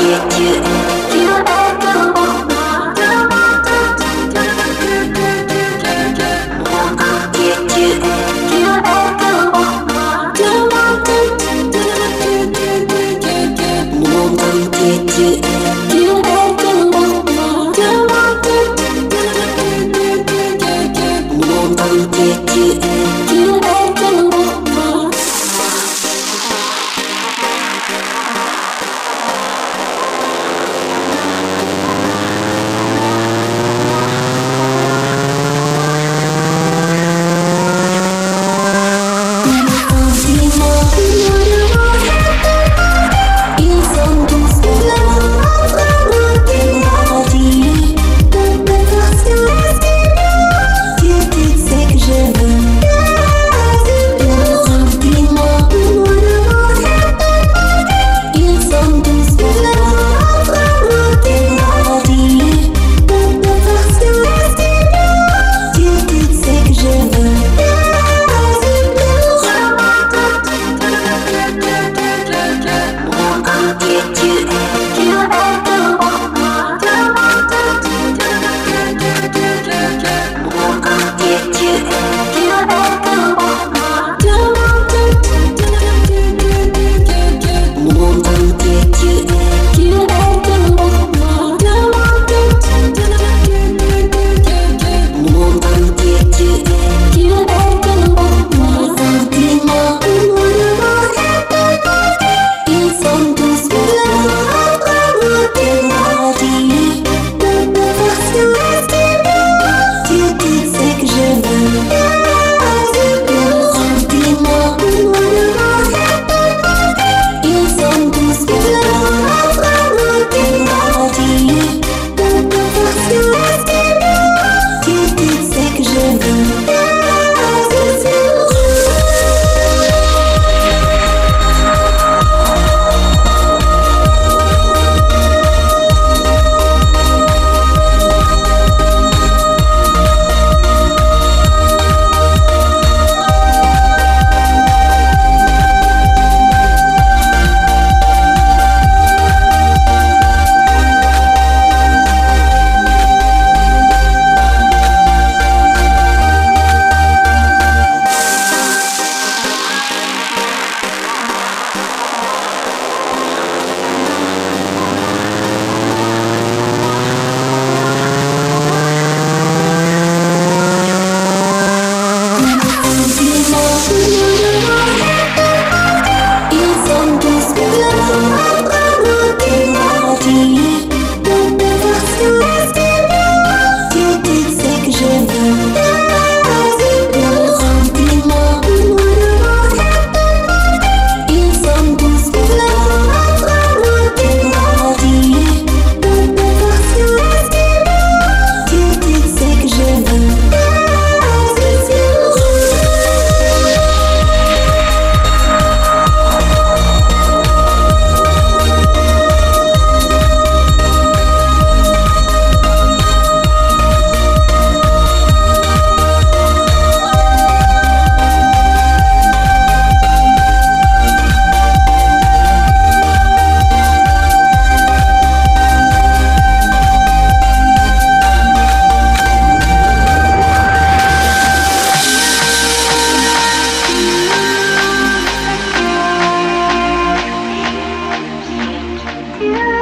you. you.